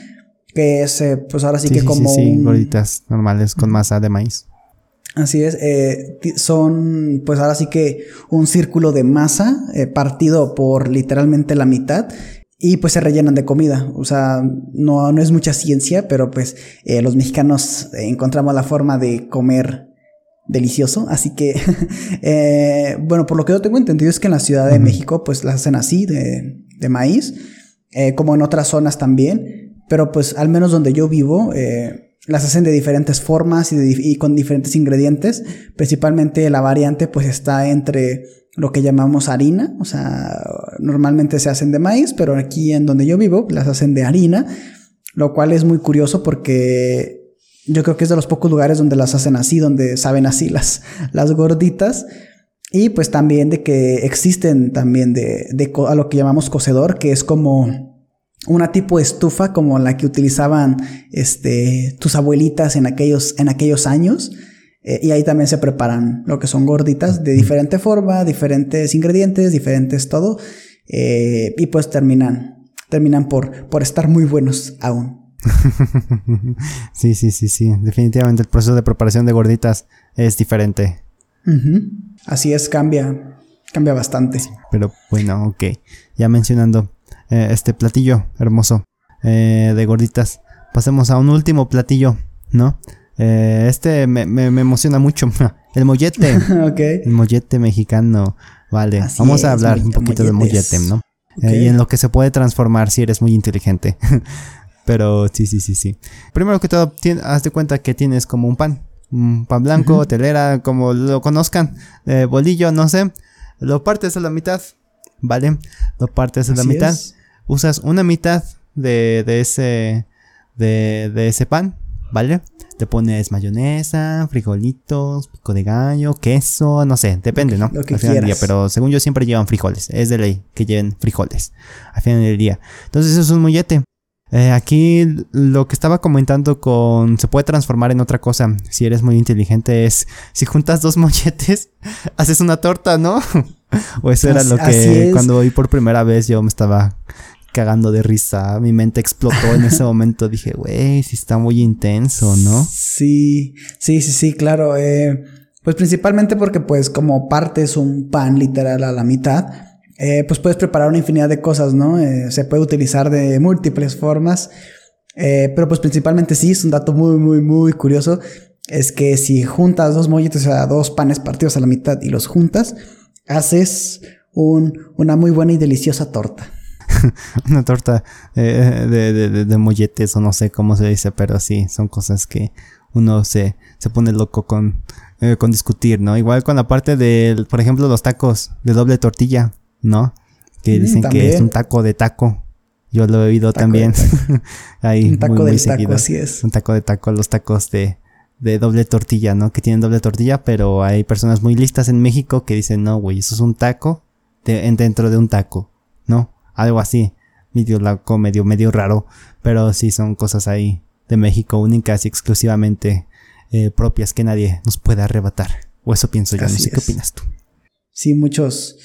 que es, eh, pues ahora sí, que como... Sí, sí, gorditas normales con masa de maíz. Así es, eh, son pues ahora sí que un círculo de masa partido por literalmente la mitad y pues se rellenan de comida. O sea, no, no es mucha ciencia, pero pues los mexicanos encontramos la forma de comer delicioso. Así que, eh, bueno, por lo que yo tengo entendido es que en la Ciudad de México, pues las hacen así, de, de maíz, eh, como en otras zonas también. Pero pues al menos donde yo vivo, eh, las hacen de diferentes formas y, y, con diferentes ingredientes. Principalmente la variante pues está entre lo que llamamos harina. O sea, normalmente se hacen de maíz, pero aquí en donde yo vivo las hacen de harina. Lo cual es muy curioso porque yo creo que es de los pocos lugares donde las hacen así, donde saben así las, las gorditas. Y pues también de que existen también de, de a lo que llamamos cocedor, que es como una tipo de estufa como la que utilizaban este, tus abuelitas en aquellos, en aquellos años. Eh, y ahí también se preparan lo que son gorditas de diferente forma, diferentes ingredientes, diferentes todo. Eh, y pues terminan, terminan por, por estar muy buenos aún. sí, sí, sí, sí. Definitivamente el proceso de preparación de gorditas es diferente. Así es, cambia. Cambia bastante. pero bueno, ok. Ya mencionando eh, este platillo hermoso eh, de gorditas, pasemos a un último platillo, ¿no? Eh, este me, emociona mucho. El mollete. El mollete mexicano. Vale, vamos a hablar un poquito del mollete, ¿no? y en lo que se puede transformar si eres muy inteligente. Pero sí, sí, sí, sí. Primero que todo, haz de cuenta que tienes como un pan. Un pan blanco, telera, como lo conozcan. Eh, bolillo, no sé. Lo partes a la mitad. ¿Vale? Lo partes a la mitad. Usas una mitad de, de ese. De, de ese pan. ¿Vale? Te pones mayonesa, frijolitos, pico de gallo, queso, no sé, depende, ¿no? Lo que al final del día, pero según yo siempre llevan frijoles, es de ley que lleven frijoles al final del día. Entonces eso es un mollete. Eh, aquí lo que estaba comentando con se puede transformar en otra cosa si eres muy inteligente es si juntas dos molletes haces una torta, ¿no? o eso era lo que cuando oí por primera vez yo me estaba cagando de risa, mi mente explotó en ese momento, dije, güey, sí está muy intenso, ¿no? Sí, sí, sí, sí, claro, eh, pues principalmente porque pues como partes un pan literal a la mitad, eh, pues puedes preparar una infinidad de cosas, ¿no? Eh, se puede utilizar de múltiples formas, eh, pero pues principalmente sí, es un dato muy, muy, muy curioso, es que si juntas dos molletes, o sea, dos panes partidos a la mitad y los juntas, haces una muy buena y deliciosa torta. una torta de, molletes o no sé cómo se dice, pero sí, son cosas que uno se, se pone loco con, con discutir, ¿no? Igual con la parte de, por ejemplo, los tacos de doble tortilla. ¿No? Que mm, dicen que es un taco de taco. Yo lo he oído también. Ahí, un taco de taco, así es. Un taco de taco, los tacos de, de doble tortilla, ¿no? Que tienen doble tortilla, pero hay personas muy listas en México que dicen, no, güey, eso es un taco dentro de un taco, ¿no? Algo así, medio loco, medio, medio raro, pero sí son cosas ahí de México únicas y exclusivamente eh, propias que nadie nos puede arrebatar. O eso pienso yo, no sé qué opinas tú. Sí, muchos,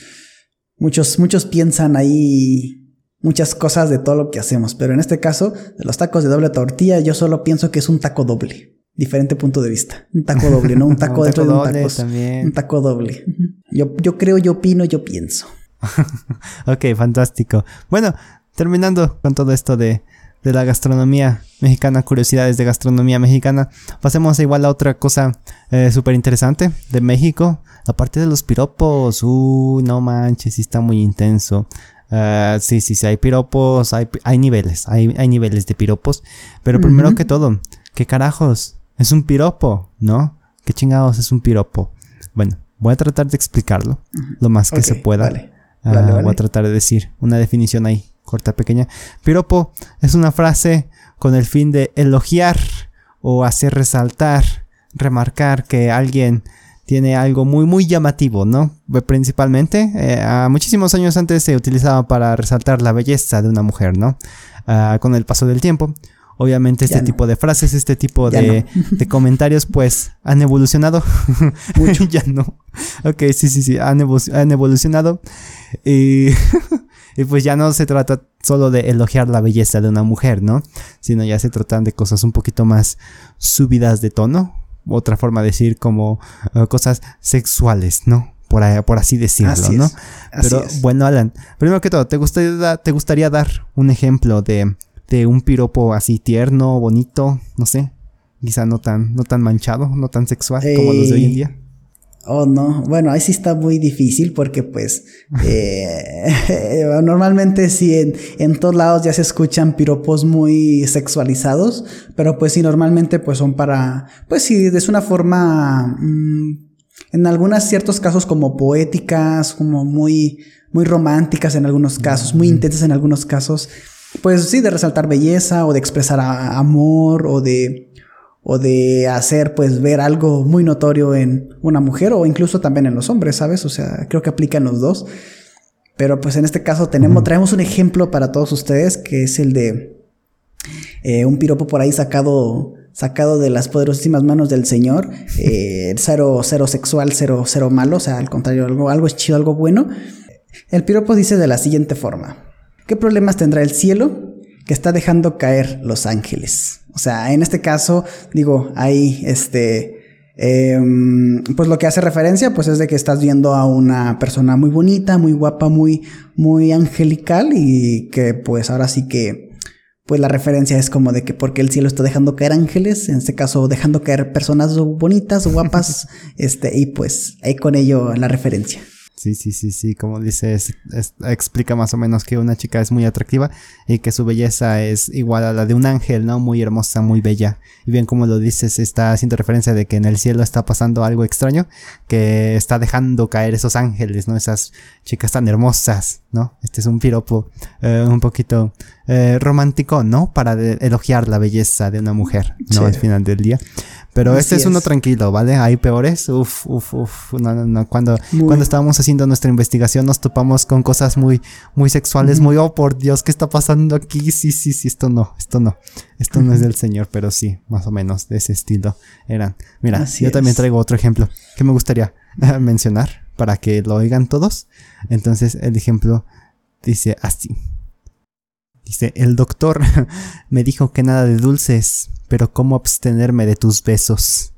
muchos, muchos piensan ahí muchas cosas de todo lo que hacemos, pero en este caso, de los tacos de doble tortilla, yo solo pienso que es un taco doble. Diferente punto de vista. Un taco doble, no un taco dentro de un taco. También. Un taco doble. Yo, yo creo, yo opino, yo pienso. ok, fantástico. Bueno, terminando con todo esto de, de la gastronomía mexicana, curiosidades de gastronomía mexicana, pasemos igual a otra cosa eh, súper interesante de México. Aparte de los piropos, uy, no manches, sí está muy intenso. Ah, sí, sí, sí, hay piropos, hay, hay niveles, hay, hay, niveles de piropos. Pero primero que todo, ¿qué carajos? Es un piropo, ¿no? ¿Qué chingados es un piropo? Bueno, voy a tratar de explicarlo lo más que se pueda. Ah, voy a tratar de decir una definición ahí, corta, pequeña. Piropo es una frase con el fin de elogiar o hacer resaltar, remarcar que alguien tiene algo muy muy llamativo, ¿no? Principalmente, eh, a muchísimos años antes se utilizaba para resaltar la belleza de una mujer, ¿no? Ah, con el paso del tiempo, obviamente este tipo de frases, este tipo de, comentarios, pues han evolucionado. Mucho. ya no. Ok, sí, sí, sí, han, evolucionado. Y, y, pues ya no se trata solo de elogiar la belleza de una mujer, ¿no? Sino ya se tratan de cosas un poquito más subidas de tono, otra forma de decir como eh, cosas sexuales, ¿no? Por, por así decirlo, ¿no? Pero bueno, Alan, primero que todo, ¿te gustaría, ¿te gustaría dar un ejemplo de, de un piropo así tierno, bonito, no sé? Quizá no tan, no tan manchado, no tan sexual como los de hoy en día. Oh, no. Bueno, ahí sí está muy difícil porque pues eh, normalmente sí en, en, todos lados ya se escuchan piropos muy sexualizados, pero pues sí normalmente pues son para, pues sí, es una forma, mm, en algunos ciertos casos como poéticas, como muy, muy románticas en algunos casos, muy intensas en algunos casos, pues sí, de resaltar belleza o de expresar amor o de o de hacer pues ver algo muy notorio en una mujer o incluso también en los hombres, ¿sabes? O sea, creo que aplica en los dos. Pero pues en este caso tenemos, traemos un ejemplo para todos ustedes que es el de eh, un piropo por ahí sacado, sacado de las poderosísimas manos del Señor, eh, cero, cero sexual, cero, cero malo, o sea, al contrario, algo, algo es chido, algo bueno. El piropo dice de la siguiente forma, ¿qué problemas tendrá el cielo que está dejando caer los ángeles? O sea, en este caso, digo, hay este. Em, pues lo que hace referencia, pues es de que estás viendo a una persona muy bonita, muy guapa, muy, muy angelical y que pues ahora sí que, pues la referencia es como de que porque el cielo está dejando caer ángeles, en este caso dejando caer personas bonitas, guapas, este, y pues ahí con ello la referencia. Sí, sí, sí, sí, como dices, explica más o menos que una chica es muy atractiva y que su belleza es igual a la de un ángel, ¿no? Muy hermosa, muy bella. Y bien como lo dices, está haciendo referencia de que en el cielo está pasando algo extraño, que está dejando caer esos ángeles, ¿no? Esas chicas tan hermosas, ¿no? Este es un piropo eh, un poquito eh, romántico, ¿no? Para elogiar la belleza de una mujer, ¿no? Al final del día. Pero este es, uno tranquilo, ¿vale? Hay peores. Uf, uf, uf. No, no, no. Cuando, cuando estábamos haciendo nuestra investigación nos topamos con cosas muy, muy sexuales, muy, oh, por Dios, ¿qué está pasando aquí? Sí, sí, sí, esto no, esto no. Esto no es del Señor, pero sí, más o menos de ese estilo eran. Mira, yo también traigo otro ejemplo que me gustaría mencionar para que lo oigan todos. Entonces, el ejemplo dice así. Dice, el doctor me dijo que nada de dulces pero cómo abstenerme de tus besos.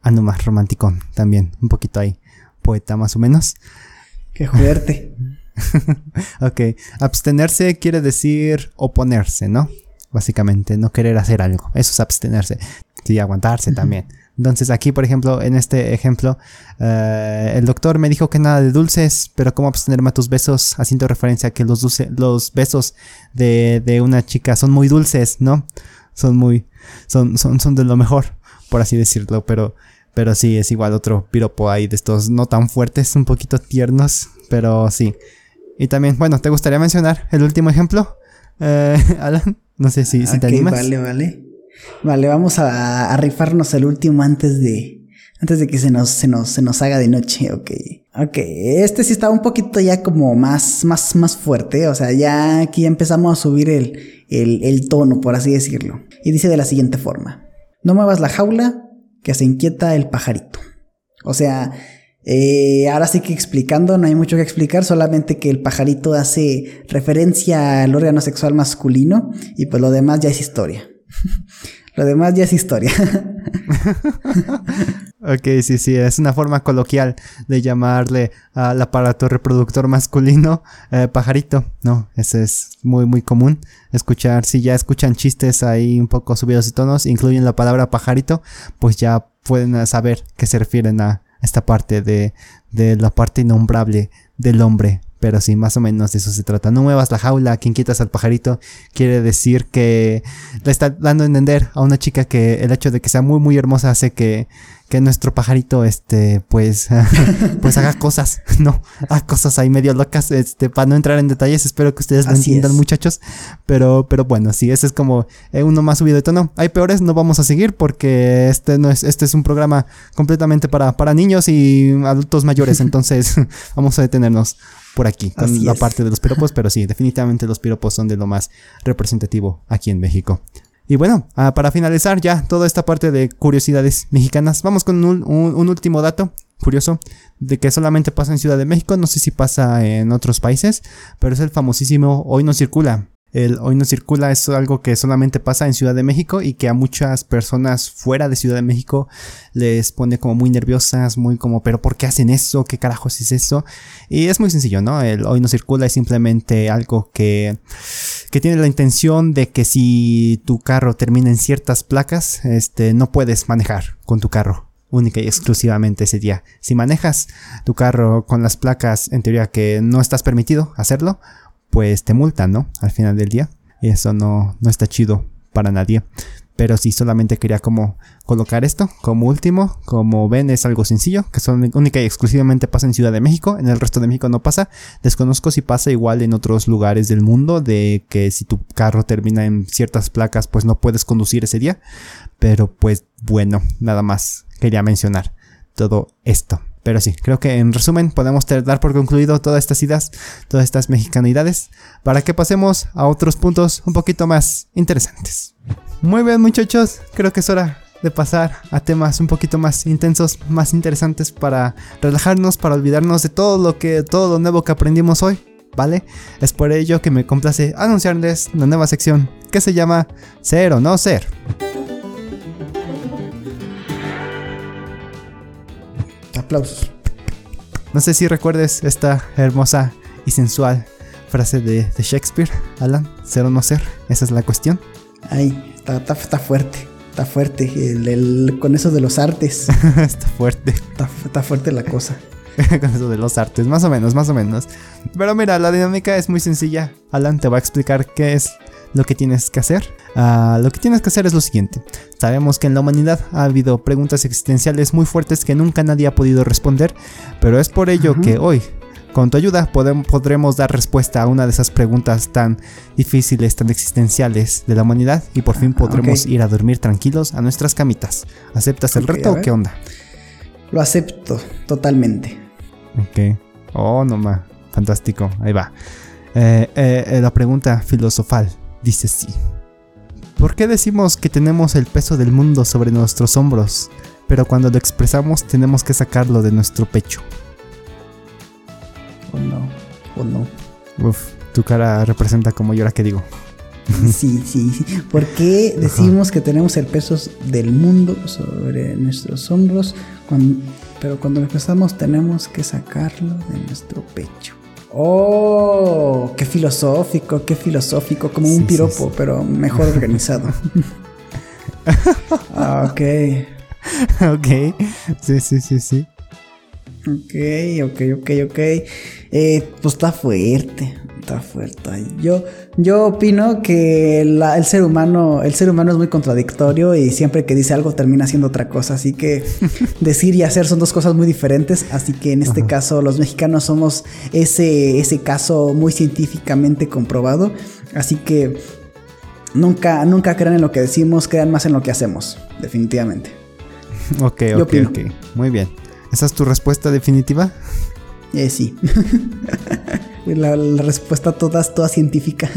Ah, no más romanticón también, un poquito ahí, poeta más o menos. Qué fuerte. ok, abstenerse quiere decir oponerse, ¿no? Básicamente, no querer hacer algo. Eso es abstenerse. Y aguantarse también. Entonces aquí, por ejemplo, en este ejemplo, eh, el doctor me dijo que nada de dulces, pero cómo abstenerme a tus besos, haciendo referencia a que los, los besos de, de, una chica son muy dulces, ¿no? Son muy, son, son, son de lo mejor, por así decirlo, pero, pero sí, es igual otro piropo ahí de estos no tan fuertes, un poquito tiernos, pero sí. Y también, bueno, ¿te gustaría mencionar el último ejemplo Eh, Alan, no sé si, si te animas. Vale, vale. Vale, vamos a, rifarnos el último antes de. Antes de que se nos, se nos, se nos haga de noche, ok. Ok, este sí está un poquito ya como más, más, más fuerte. O sea, ya aquí empezamos a subir el, el, el tono, por así decirlo. Y dice de la siguiente forma. No muevas la jaula, que se inquieta el pajarito. O sea, eh, ahora sí que explicando, no hay mucho que explicar, solamente que el pajarito hace referencia al órgano sexual masculino y pues lo demás ya es historia. lo demás ya es historia. ok, sí, sí, es una forma coloquial de llamarle al aparato reproductor masculino eh, pajarito. No, ese es muy, muy común. Escuchar, si ya escuchan chistes ahí un poco subidos de tonos, incluyen la palabra pajarito, pues ya pueden saber que se refieren a esta parte de, de la parte innombrable del hombre. Pero sí, más o menos de eso se trata. No muevas la jaula, quien quitas al pajarito, quiere decir que le está dando a entender a una chica que el hecho de que sea muy, muy hermosa hace que que nuestro pajarito, este, pues, pues haga cosas, ¿no? Haga cosas ahí medio locas, este, para no entrar en detalles, espero que ustedes lo entiendan, muchachos. Pero, pero bueno, sí, ese es como eh, uno más subido de tono. Hay peores, no vamos a seguir porque este no es, este es un programa completamente para, para niños y adultos mayores, entonces vamos a detenernos por aquí con la parte de los piropos, pero sí, definitivamente los piropos son de lo más representativo aquí en México. Y bueno, ah, para finalizar ya toda esta parte de curiosidades mexicanas, vamos con un, último dato curioso de que solamente pasa en Ciudad de México, no sé si pasa en otros países, pero es el famosísimo Hoy no circula. El hoy no circula es algo que solamente pasa en Ciudad de México y que a muchas personas fuera de Ciudad de México les pone como muy nerviosas, muy como, pero ¿por qué hacen eso? ¿Qué carajos es eso? Y es muy sencillo, ¿no? El hoy no circula es simplemente algo que, que tiene la intención de que si tu carro termina en ciertas placas, este, no puedes manejar con tu carro única y exclusivamente ese día. Si manejas tu carro con las placas en teoría que no estás permitido hacerlo, pues te multan, ¿no? Al final del día. Y eso no, no está chido para nadie. Pero sí, solamente quería como colocar esto como último. Como ven, es algo sencillo, que son única y exclusivamente pasa en Ciudad de México. En el resto de México no pasa. Desconozco si pasa igual en otros lugares del mundo, de que si tu carro termina en ciertas placas, pues no puedes conducir ese día. Pero pues bueno, nada más quería mencionar todo esto. Pero sí, creo que en resumen podemos dar por concluido todas estas ideas, todas estas mexicanidades, para que pasemos a otros puntos un poquito más interesantes. Muy bien muchachos, creo que es hora de pasar a temas un poquito más intensos, más interesantes para relajarnos, para olvidarnos de todo lo que, todo lo nuevo que aprendimos hoy, ¿vale? Es por ello que me complace anunciarles la nueva sección que se llama Ser o no ser. Aplausos. No sé si recuerdes esta hermosa y sensual frase de, Shakespeare, Alan, ser o no ser, esa es la cuestión. Ay, está, fuerte, está fuerte, con eso de los artes. está fuerte. Está, fuerte la cosa. con eso de los artes, más o menos, más o menos. Pero mira, la dinámica es muy sencilla. Alan te va a explicar qué es lo que tienes que hacer. Ah, lo que tienes que hacer es lo siguiente. Sabemos que en la humanidad ha habido preguntas existenciales muy fuertes que nunca nadie ha podido responder, pero es por ello que hoy, con tu ayuda, podremos dar respuesta a una de esas preguntas tan difíciles, tan existenciales de la humanidad y por fin podremos ir a dormir tranquilos a nuestras camitas. ¿Aceptas el reto o qué onda? Lo acepto totalmente. Ok. Oh, no más. Fantástico. Ahí va. Eh, eh, eh, la pregunta filosofal dice sí. ¿Por qué decimos que tenemos el peso del mundo sobre nuestros hombros, pero cuando lo expresamos tenemos que sacarlo de nuestro pecho? Oh no, oh no. Uf, tu cara representa como yo ahora que digo. Sí, sí. ¿Por qué decimos que tenemos el peso del mundo sobre nuestros hombros, pero cuando lo expresamos tenemos que sacarlo de nuestro pecho? Oh, qué filosófico, qué filosófico, como un piropo, pero mejor organizado. Ah, ok. ok. Sí, sí, sí, sí. Ok, ok, ok, ok. Eh, pues está fuerte está fuerte. Yo, yo opino que el ser humano, el ser humano es muy contradictorio y siempre que dice algo termina haciendo otra cosa. Así que decir y hacer son dos cosas muy diferentes. Así que en este caso los mexicanos somos ese, ese caso muy científicamente comprobado. Así que nunca, nunca crean en lo que decimos, crean más en lo que hacemos, definitivamente. Ok, ok, ok. Muy bien. ¿Esa es tu respuesta definitiva? Eh, sí. la, respuesta toda, toda científica.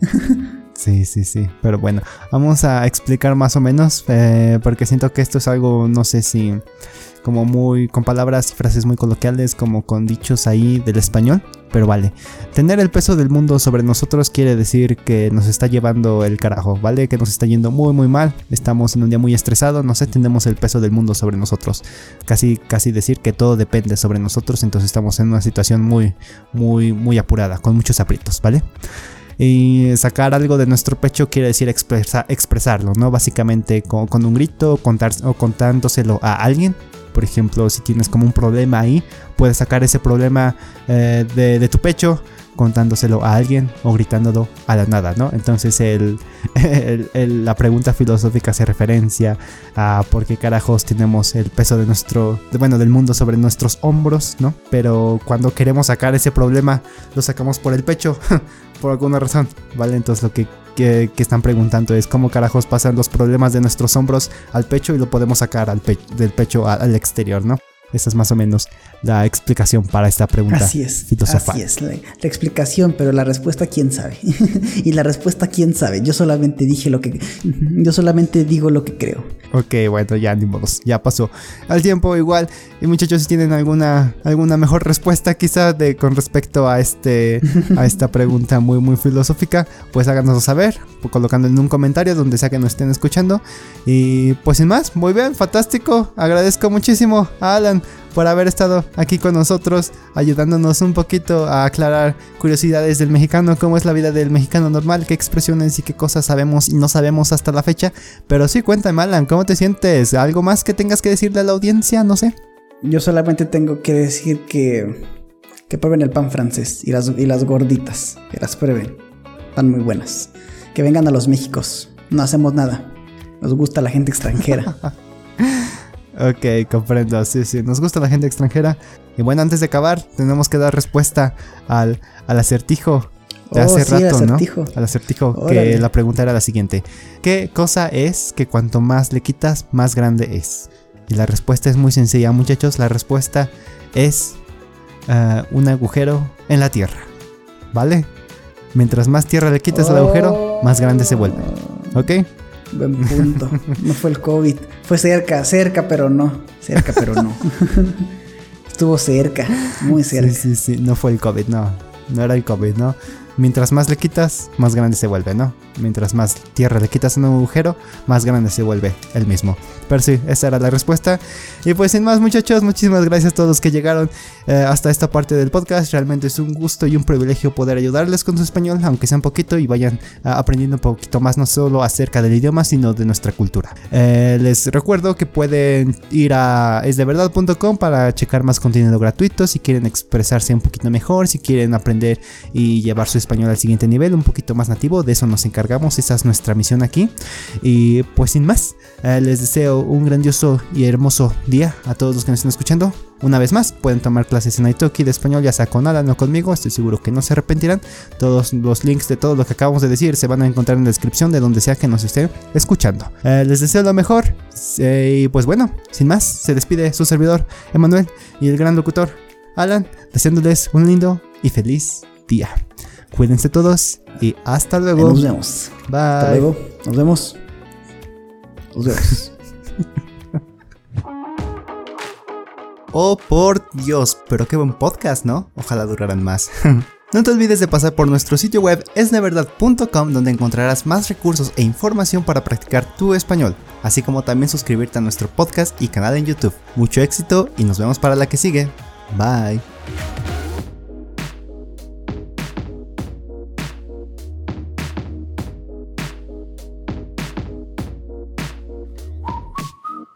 Sí, sí, sí. Pero bueno, vamos a explicar más o menos, eh, porque siento que esto es algo, no sé si como muy con palabras y frases muy coloquiales, como con dichos ahí del español. Pero vale, tener el peso del mundo sobre nosotros quiere decir que nos está llevando el carajo, ¿vale? Que nos está yendo muy muy mal, estamos en un día muy estresado, no sé, tenemos el peso del mundo sobre nosotros. Casi casi decir que todo depende sobre nosotros, entonces estamos en una situación muy muy muy apurada, con muchos aprietos, ¿vale? Y sacar algo de nuestro pecho quiere decir expresarlo, ¿no? Básicamente con, un grito contar, o contándoselo a alguien. Por ejemplo, si tienes como un problema ahí, puedes sacar ese problema eh, de, tu pecho contándoselo a alguien o gritándolo a la nada, ¿no? Entonces el, la pregunta filosófica hace referencia a por qué carajos tenemos el peso de nuestro, bueno, del mundo sobre nuestros hombros, ¿no? Pero cuando queremos sacar ese problema, lo sacamos por el pecho, por alguna razón, ¿vale? Entonces lo que, están preguntando es cómo carajos pasan los problemas de nuestros hombros al pecho y lo podemos sacar al del pecho al exterior, ¿no? Esa es más o menos la explicación para esta pregunta así es, Así es, la, explicación, pero la respuesta quién sabe. y la respuesta quién sabe. Yo solamente dije lo que... Yo solamente digo lo que creo. Ok, bueno, ya ni modos, ya pasó. Al tiempo igual. Y muchachos, si tienen alguna, alguna mejor respuesta quizá de, con respecto a, este, a esta pregunta muy, muy filosófica, pues háganoslo saber, colocando en un comentario donde sea que nos estén escuchando. Y pues sin más, muy bien, fantástico. Agradezco muchísimo a Alan por haber estado aquí con nosotros, ayudándonos un poquito a aclarar curiosidades del mexicano, cómo es la vida del mexicano normal, qué expresiones y qué cosas sabemos y no sabemos hasta la fecha. Pero sí, cuéntame, Alan, ¿cómo te sientes? ¿Algo más que tengas que decirle a la audiencia? No sé. Yo solamente tengo que decir que, que prueben el pan francés y las, y las gorditas, que las prueben. Están muy buenas. Que vengan a los Méxicos. No hacemos nada. Nos gusta la gente extranjera. Ok, comprendo. Sí, sí, nos gusta la gente extranjera. Y bueno, antes de acabar, tenemos que dar respuesta al, acertijo de hace oh, rato, ¿no? Al acertijo, que la pregunta era la siguiente: ¿Qué cosa es que cuanto más le quitas, más grande es? Y la respuesta es muy sencilla, muchachos. La respuesta es uh, un agujero en la tierra. ¿Vale? Mientras más tierra le quitas al agujero, más grande se vuelve. ¿Ok? Buen punto. No fue el COVID. Fue cerca, cerca, pero no. Cerca, pero no. Estuvo cerca, muy cerca. Sí, sí, sí. No fue el COVID, no. No era el COVID, ¿no? Mientras más le quitas, más grande se vuelve, ¿no? Mientras más tierra le quitas en un agujero, más grande se vuelve el mismo. Pero sí, esa era la respuesta. Y pues sin más muchachos, muchísimas gracias a todos los que llegaron eh, hasta esta parte del podcast. Realmente es un gusto y un privilegio poder ayudarles con su español, aunque sea un poquito y vayan uh, aprendiendo un poquito más, no solo acerca del idioma, sino de nuestra cultura. Eh, les recuerdo que pueden ir a esdeverdad.com para checar más contenido gratuito si quieren expresarse un poquito mejor, si quieren aprender y llevar su español al siguiente nivel, un poquito más nativo, de eso nos encargamos, esa es nuestra misión aquí. Y pues sin más, eh, les deseo un grandioso y hermoso día a todos los que nos están escuchando. Una vez más, pueden tomar clases en Italki de español, ya sea con Alan o conmigo, estoy seguro que no se arrepentirán. Todos los links de todo lo que acabamos de decir se van a encontrar en la descripción de donde sea que nos estén escuchando. Eh, les deseo lo mejor eh, y pues bueno, sin más, se despide su servidor Emanuel y el gran locutor Alan, deseándoles un lindo y feliz día. Cuídense todos y hasta luego. Nos vemos. Bye. Hasta luego. Nos vemos. Nos vemos. Oh, por Dios, pero qué buen podcast, ¿no? Ojalá duraran más. no te olvides de pasar por nuestro sitio web esneverdad.com donde encontrarás más recursos e información para practicar tu español, así como también suscribirte a nuestro podcast y canal en YouTube. Mucho éxito y nos vemos para la que sigue. Bye.